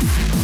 Thank